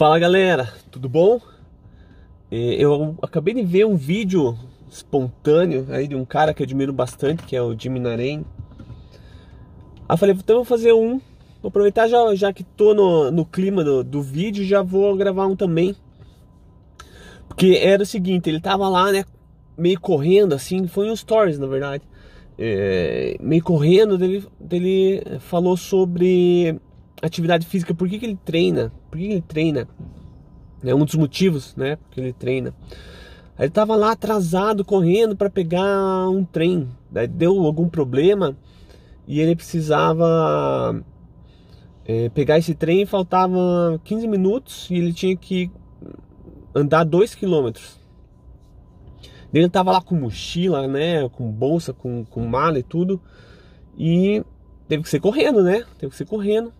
Fala galera, tudo bom? É, eu acabei de ver um vídeo espontâneo aí de um cara que eu admiro bastante, que é o Jimmy Naren. Aí falei, então vou fazer um. Vou aproveitar já, já que tô no, no clima do, do vídeo, já vou gravar um também. Porque era o seguinte, ele tava lá, né, meio correndo assim, foi um stories na verdade. É, meio correndo, dele, dele falou sobre atividade física, por que, que ele treina? Por que, que ele treina? É um dos motivos, né? Porque ele treina. Aí ele tava lá atrasado, correndo para pegar um trem. Daí deu algum problema e ele precisava é, pegar esse trem. Faltava 15 minutos e ele tinha que andar 2 quilômetros. Ele tava lá com mochila, né? Com bolsa, com, com mala e tudo. E teve que ser correndo, né? Teve que ser correndo.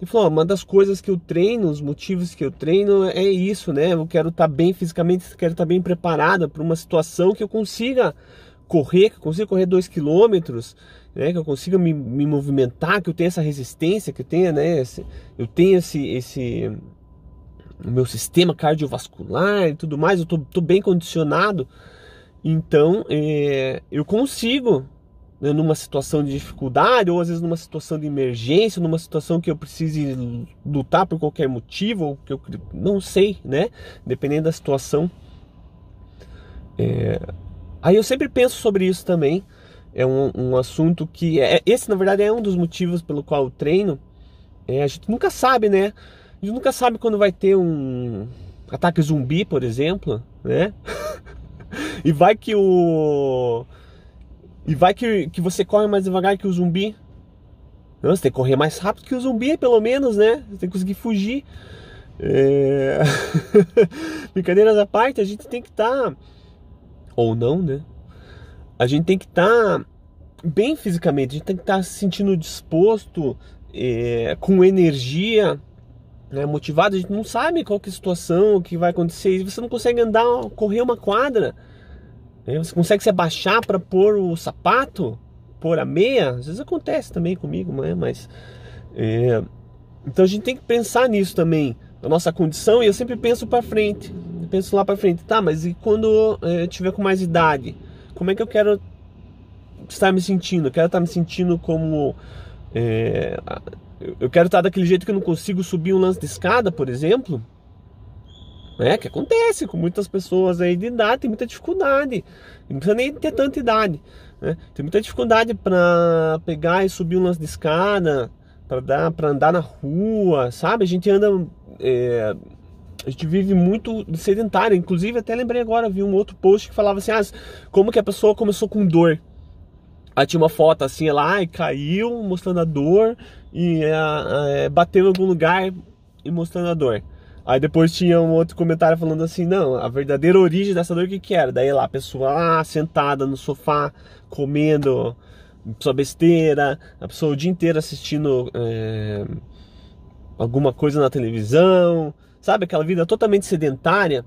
Ele falou: uma das coisas que eu treino, os motivos que eu treino é isso, né? Eu quero estar tá bem fisicamente, quero estar tá bem preparada para uma situação que eu consiga correr, que eu consiga correr dois quilômetros, né? Que eu consiga me, me movimentar, que eu tenha essa resistência, que eu tenha, né? Esse, eu tenho esse, esse o meu sistema cardiovascular e tudo mais, eu tô, tô bem condicionado. Então, é, eu consigo numa situação de dificuldade, ou às vezes numa situação de emergência, numa situação que eu precise lutar por qualquer motivo, ou que eu não sei, né? Dependendo da situação. É... Aí eu sempre penso sobre isso também. É um, um assunto que. É, esse, na verdade, é um dos motivos pelo qual eu treino. É, a gente nunca sabe, né? A gente nunca sabe quando vai ter um ataque zumbi, por exemplo, né? e vai que o e vai que, que você corre mais devagar que o zumbi. Não, você tem que correr mais rápido que o zumbi, pelo menos, né? Você tem que conseguir fugir. É... Brincadeiras à parte, a gente tem que estar. Tá... Ou não, né? A gente tem que estar tá bem fisicamente, a gente tem que estar tá se sentindo disposto, é... com energia, né? motivado. A gente não sabe qual que é a situação, o que vai acontecer. Você não consegue andar, correr uma quadra você consegue se abaixar para pôr o sapato, pôr a meia? Às vezes acontece também comigo, né? mas. É... Então a gente tem que pensar nisso também, na nossa condição, e eu sempre penso para frente. Eu penso lá para frente, tá, mas e quando é, eu tiver com mais idade? Como é que eu quero estar me sentindo? Eu quero estar me sentindo como. É... eu quero estar daquele jeito que eu não consigo subir um lance de escada, por exemplo né? Que acontece com muitas pessoas aí de idade, tem muita dificuldade. Não precisa nem ter tanta idade. Né? Tem muita dificuldade para pegar e subir um lance de escada, para dar, para andar na rua, sabe? A gente anda, é, a gente vive muito sedentário. Inclusive até lembrei agora, vi um outro post que falava assim, ah, como que a pessoa começou com dor. Aí tinha uma foto assim lá e caiu, mostrando a dor e é, é, bateu em algum lugar e mostrando a dor. Aí depois tinha um outro comentário falando assim, não, a verdadeira origem dessa dor que que era? Daí lá a pessoa lá sentada no sofá, comendo sua besteira, a pessoa o dia inteiro assistindo é, alguma coisa na televisão, sabe? Aquela vida totalmente sedentária.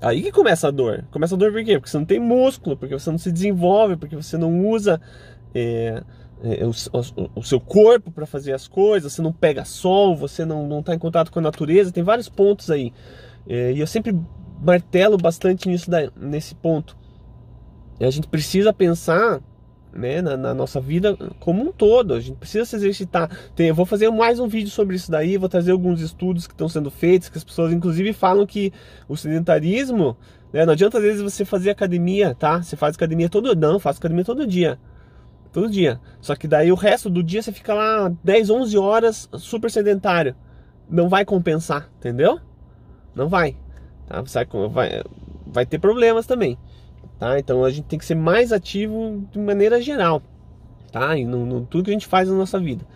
Aí que começa a dor. Começa a dor por quê? Porque você não tem músculo, porque você não se desenvolve, porque você não usa é, o, o, o, seu corpo para fazer as coisas, você não pega sol, você não está em contato com a natureza, tem vários pontos aí. É, e eu sempre martelo bastante nisso da, nesse ponto. E a gente precisa pensar né, na, na, nossa vida como um todo. A gente precisa se exercitar. Tem, eu vou fazer mais um vídeo sobre isso daí, vou trazer alguns estudos que estão sendo feitos, que as pessoas inclusive falam que o sedentarismo, né, não adianta às vezes você fazer academia, tá? Você faz academia todo não, faz academia todo dia. Todo dia. Só que daí o resto do dia você fica lá 10, 11 horas super sedentário. Não vai compensar, entendeu? Não vai. Tá? Vai, vai ter problemas também. Tá? Então a gente tem que ser mais ativo de maneira geral. Tá? E no, no tudo que a gente faz na nossa vida.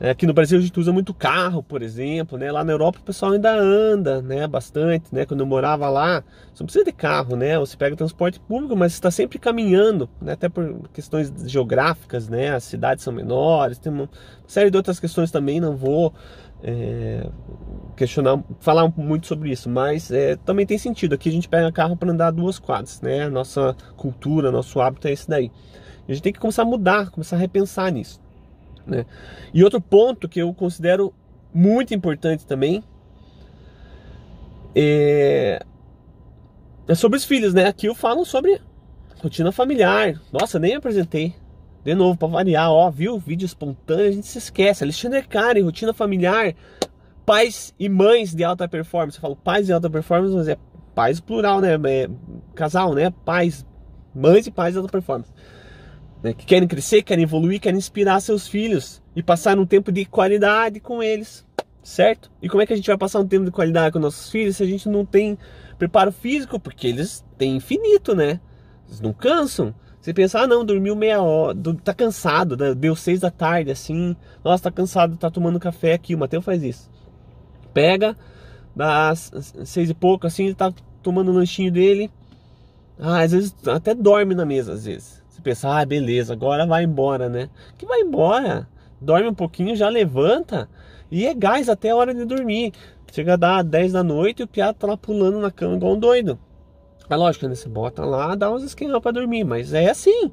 É, aqui no Brasil a gente usa muito carro, por exemplo, né? Lá na Europa o pessoal ainda anda, né? Bastante, né? Quando eu morava lá, você não precisa de carro, né? Você pega transporte público, mas está sempre caminhando, né? Até por questões geográficas, né? As cidades são menores, tem uma série de outras questões também, não vou é, questionar, falar muito sobre isso, mas é, também tem sentido. Aqui a gente pega carro para andar duas quadras, né? Nossa cultura, nosso hábito é esse daí. A gente tem que começar a mudar, começar a repensar nisso. Né? E outro ponto que eu considero muito importante também é, é sobre os filhos, né? Aqui eu falo sobre rotina familiar. Nossa, nem apresentei. De novo, para variar, ó, viu? Vídeo espontâneo, a gente se esquece. Alexandre Cari, rotina familiar, pais e mães de alta performance. Eu falo pais de alta performance, mas é pais plural, né? É casal, né? Pais, mães e pais de alta performance. Né? Que querem crescer, querem evoluir, querem inspirar seus filhos e passar um tempo de qualidade com eles, certo? E como é que a gente vai passar um tempo de qualidade com nossos filhos se a gente não tem preparo físico? Porque eles têm infinito, né? Eles não cansam. Você pensa, ah não, dormiu meia hora, tá cansado, né? deu seis da tarde, assim, nossa, tá cansado, tá tomando café aqui, o Matheus faz isso. Pega, das seis e pouco, assim, ele tá tomando o lanchinho dele. Ah, às vezes até dorme na mesa, às vezes. Você pensa, ah, beleza, agora vai embora, né? Que vai embora. Dorme um pouquinho, já levanta e é gás até a hora de dormir. Chega a dar 10 da noite e o piado tá lá pulando na cama igual um doido. É lógico, né? Você bota lá, dá uns esquemas para dormir, mas é assim.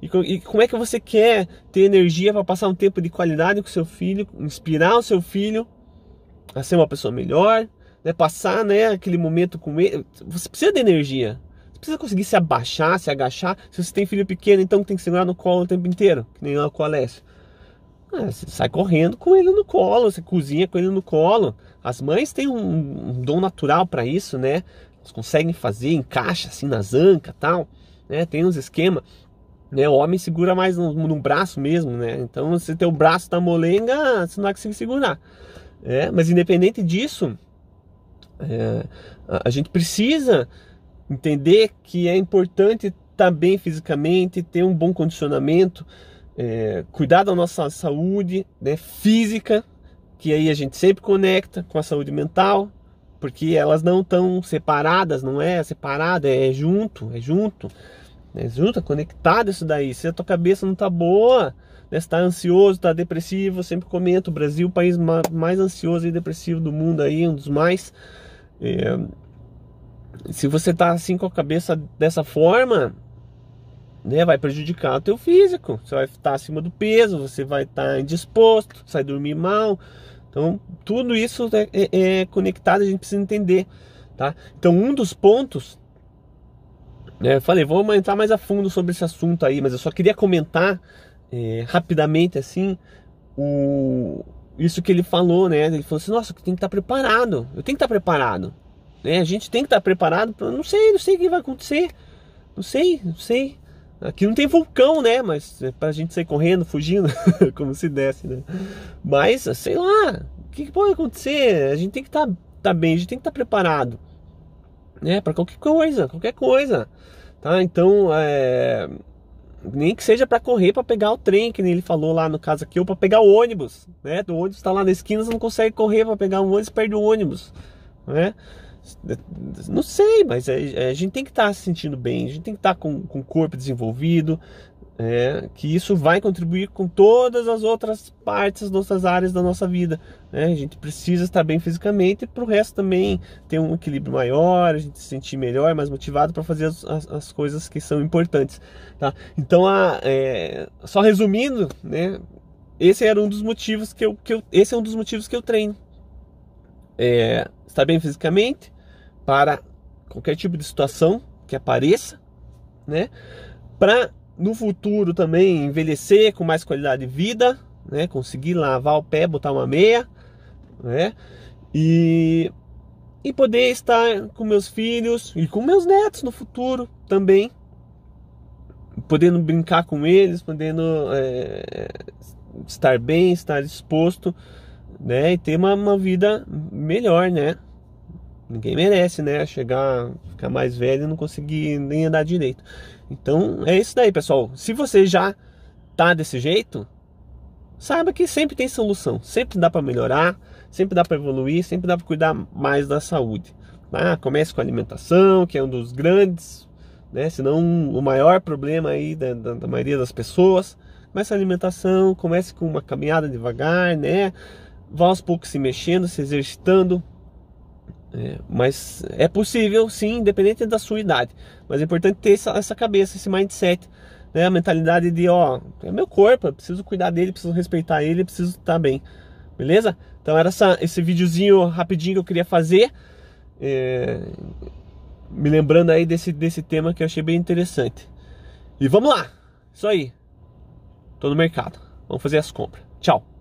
E, e, como é que você quer ter energia para passar um tempo de qualidade com seu filho, inspirar o seu filho a ser uma pessoa melhor, né? Passar, né, aquele momento com ele. Você precisa de energia. Precisa conseguir se abaixar, se agachar. Se você tem filho pequeno, então tem que segurar no colo o tempo inteiro, que nem o Alessio. Ah, você sai correndo com ele no colo, você cozinha com ele no colo. As mães têm um, um dom natural para isso, né? Eles conseguem fazer, encaixa assim nas ancas tal, né? Tem uns esquemas. Né, o homem segura mais no, no, braço mesmo, né? Então, se teu braço tá molenga, você não vai conseguir segurar. É, mas independente disso, é, a, a gente precisa entender que é importante estar tá bem fisicamente, ter um bom condicionamento, é, cuidar da nossa saúde né, física, que aí a gente sempre conecta com a saúde mental, porque elas não estão separadas, não é separada, é junto, é junto, é junto, é conectado isso daí. Se a tua cabeça não tá boa, né, está ansioso, está depressivo, eu sempre comento, o Brasil é o país mais ansioso e depressivo do mundo aí, um dos mais. É, se você tá assim com a cabeça dessa forma, né, vai prejudicar o teu físico. Você vai estar acima do peso, você vai estar indisposto, vai dormir mal, então, tudo isso é, é, é, conectado, a gente precisa entender, tá? Então, um dos pontos, né, eu falei, vamos entrar mais a fundo sobre esse assunto aí, mas eu só queria comentar é, rapidamente, assim, o, isso que ele falou, né? Ele falou assim, nossa, tem que estar preparado, eu tenho que estar preparado, né? A gente tem que estar preparado, pra, não sei, não sei o que vai acontecer, não sei, não sei, Aqui não tem vulcão, né? Mas é pra gente sair correndo, fugindo, como se desse, né? Mas, sei lá, o que, pode acontecer? A gente tem que estar tá, tá bem, a gente tem que estar tá preparado, né? Para qualquer coisa, qualquer coisa, tá? Então, é... nem que seja para correr, para pegar o trem, que nem ele falou lá no caso aqui, ou para pegar o ônibus, né? O ônibus está lá na esquina, você não consegue correr para pegar um ônibus, perde o ônibus, né? Não sei, mas a, a gente tem que estar tá se sentindo bem, a gente tem que estar tá com, com o corpo desenvolvido, é, que isso vai contribuir com todas as outras partes nossas áreas da nossa vida. Né? A gente precisa estar bem fisicamente para o resto também ter um equilíbrio maior, a gente se sentir melhor, mais motivado para fazer as, as, as, coisas que são importantes. Tá? Então, a, é, só resumindo, né, esse era um dos motivos que eu, que eu, esse é um dos motivos que eu treino. É, estar bem fisicamente, para qualquer tipo de situação que apareça, né? Para no futuro também envelhecer com mais qualidade de vida, né? Conseguir lavar o pé, botar uma meia, né? E e poder estar com meus filhos e com meus netos no futuro também, podendo brincar com eles, podendo é, estar bem, estar disposto, né? E ter uma, uma vida melhor, né? Ninguém merece, né? Chegar, ficar mais velho e não conseguir nem andar direito. Então é isso daí, pessoal. Se você já tá desse jeito, saiba que sempre tem solução. Sempre dá para melhorar, sempre dá para evoluir, sempre dá para cuidar mais da saúde. Tá? Comece com a alimentação, que é um dos grandes, né? Se não o maior problema aí da, da, da maioria das pessoas. Comece a alimentação, comece com uma caminhada devagar, né? Vá aos poucos se mexendo, se exercitando, é, mas é possível, sim, independente da sua idade. Mas é importante ter essa, essa cabeça, esse mindset, né? A mentalidade de, ó, é meu corpo, eu preciso cuidar dele, preciso respeitar ele, preciso estar bem. Beleza? Então era essa, esse videozinho rapidinho que eu queria fazer. é, me lembrando aí desse, desse tema que eu achei bem interessante. E vamos lá! Isso aí. Tô no mercado. Vamos fazer as compras. Tchau.